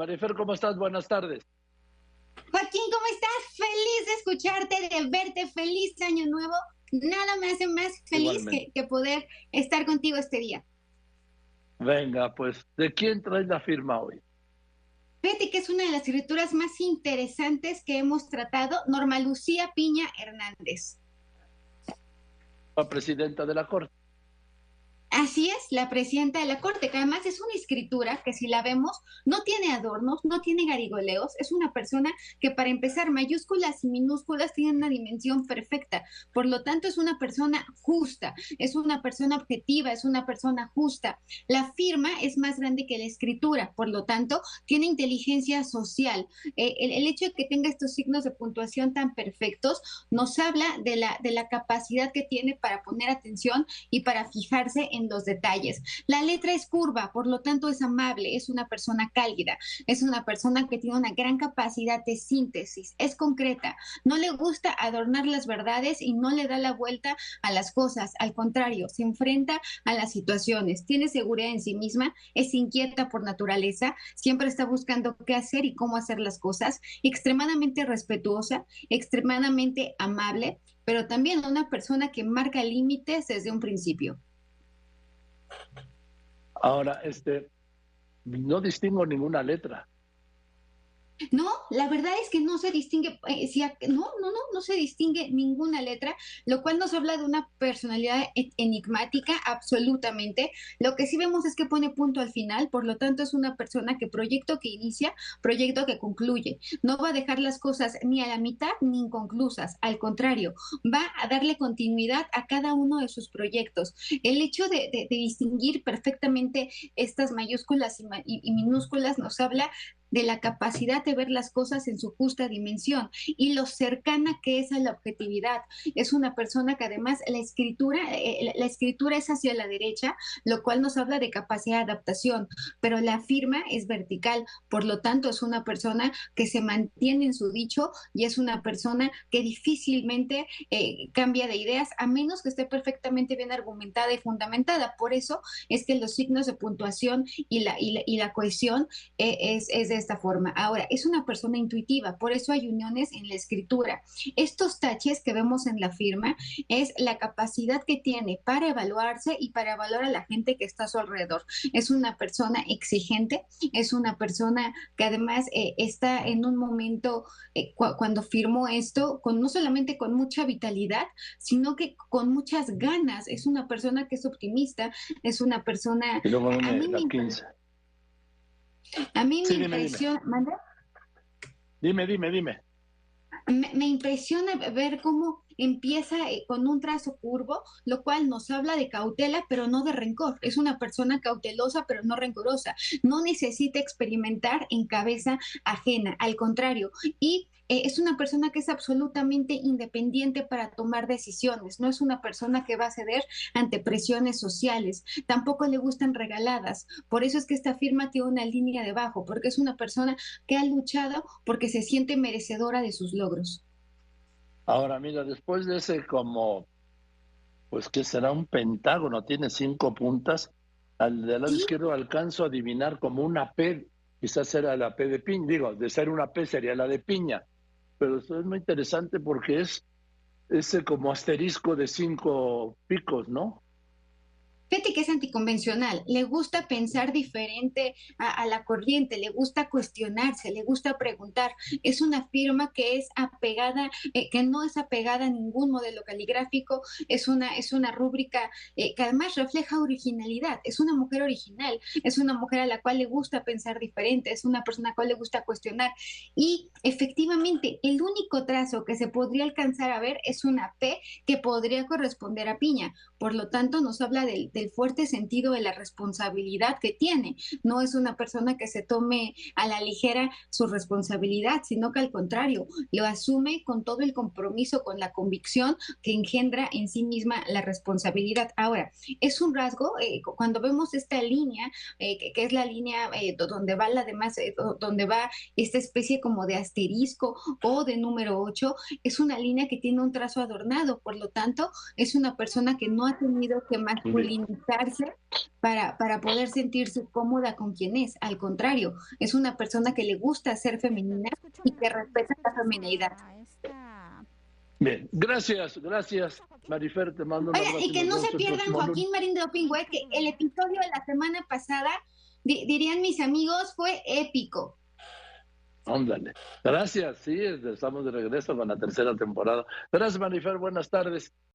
Marifer, ¿cómo estás? Buenas tardes. Joaquín, ¿cómo estás? Feliz de escucharte, de verte. Feliz año nuevo. Nada me hace más feliz que, poder estar contigo este día. Venga, pues, ¿de quién traes la firma hoy? Fíjate que es una de las escrituras más interesantes que hemos tratado, Norma Lucía Piña Hernández. La presidenta de la Corte. Así es, la presidenta de la Corte, que además es una escritura que si la vemos no tiene adornos, no tiene garigoleos, es una persona que para empezar mayúsculas y minúsculas tienen una dimensión perfecta, por lo tanto es una persona justa, es una persona objetiva, es una persona justa. La firma es más grande que la escritura, por lo tanto tiene inteligencia social. Eh, el, hecho de que tenga estos signos de puntuación tan perfectos nos habla de la, de la capacidad que tiene para poner atención y para fijarse en los detalles. La letra es curva, por lo tanto es amable, es una persona cálida, es una persona que tiene una gran capacidad de síntesis, es concreta, no le gusta adornar las verdades y no le da la vuelta a las cosas, al contrario, se enfrenta a las situaciones, tiene seguridad en sí misma, es inquieta por naturaleza, siempre está buscando qué hacer y cómo hacer las cosas, extremadamente respetuosa, extremadamente amable, pero también una persona que marca límites desde un principio. Ahora, este, no distingo ninguna letra. No, la verdad es que no se distingue, eh, no, no, no, no se distingue ninguna letra, lo cual nos habla de una personalidad e, enigmática absolutamente. Lo que sí vemos es que pone punto al final, por lo tanto es una persona que proyecto que inicia, proyecto que concluye. No va a dejar las cosas ni a la mitad ni inconclusas, al contrario, va a darle continuidad a cada uno de sus proyectos. El hecho de, distinguir perfectamente estas mayúsculas y minúsculas nos habla de la capacidad de ver las cosas en su justa dimensión y lo cercana que es a la objetividad. Es una persona que además la escritura, eh, la escritura es hacia la derecha, lo cual nos habla de capacidad de adaptación, pero la firma es vertical, por lo tanto es una persona que se mantiene en su dicho y es una persona que difícilmente eh, cambia de ideas a menos que esté perfectamente bien argumentada y fundamentada. Por eso es que los signos de puntuación y la, y la, cohesión eh, es, es de esta forma. Ahora, es una persona intuitiva, por eso hay uniones en la escritura. Estos taches que vemos en la firma es la capacidad que tiene para evaluarse y para evaluar a la gente que está a su alrededor. Es una persona exigente, es una persona que además eh, está en un momento eh, cuando firmó esto, con no solamente con mucha vitalidad, sino que con muchas ganas. Es una persona que es optimista, es una persona... A mí me impresiona. Dime. dime, dime, Me, impresiona ver cómo empieza eh, con un trazo curvo, lo cual nos habla de cautela, pero no de rencor. Es una persona cautelosa, pero no rencorosa. No necesita experimentar en cabeza ajena, al contrario. Y eh, es una persona que es absolutamente independiente para tomar decisiones, no es una persona que va a ceder ante presiones sociales, tampoco le gustan regaladas, por eso es que esta firma tiene una línea debajo, porque es una persona que ha luchado porque se siente merecedora de sus logros. Ahora, mira, después de ese como, pues que será un pentágono, tiene cinco puntas, al del lado izquierdo alcanzo a adivinar como una P, quizás era la P de piña, digo, de ser una P sería la de piña, pero esto es muy interesante porque es ese como asterisco de cinco picos, ¿no? Fíjate que es anticonvencional, le gusta pensar diferente a, la corriente, le gusta cuestionarse, le gusta preguntar. Es una firma que es apegada, eh, que no es apegada a ningún modelo caligráfico, es una, es una rúbrica eh, que además refleja originalidad, es una mujer original, es una mujer a la cual le gusta pensar diferente, es una persona a la cual le gusta cuestionar. Y efectivamente, el único trazo que se podría alcanzar a ver es una P que podría corresponder a piña. Por lo tanto, nos habla del el fuerte sentido de la responsabilidad que tiene. No es una persona que se tome a la ligera su responsabilidad, sino que al contrario, lo asume con todo el compromiso, con la convicción que engendra en sí misma la responsabilidad. Ahora, es un rasgo, eh, cuando vemos esta línea, eh, que, es la línea eh, donde va la demás, donde va esta especie como de asterisco o de número 8, es una línea que tiene un trazo adornado, por lo tanto, es una persona que no ha tenido que para, para poder sentirse cómoda con quien es. Al contrario, es una persona que le gusta ser femenina y que respeta la feminidad. Bien, gracias, gracias, Marifer, te mando un abrazo. y que no se pierdan, Joaquín Marín de Opingüe, que el episodio de la semana pasada, dirían mis amigos, fue épico. Ándale. Gracias, sí, estamos de regreso con la tercera temporada. Gracias, Marifer, buenas tardes.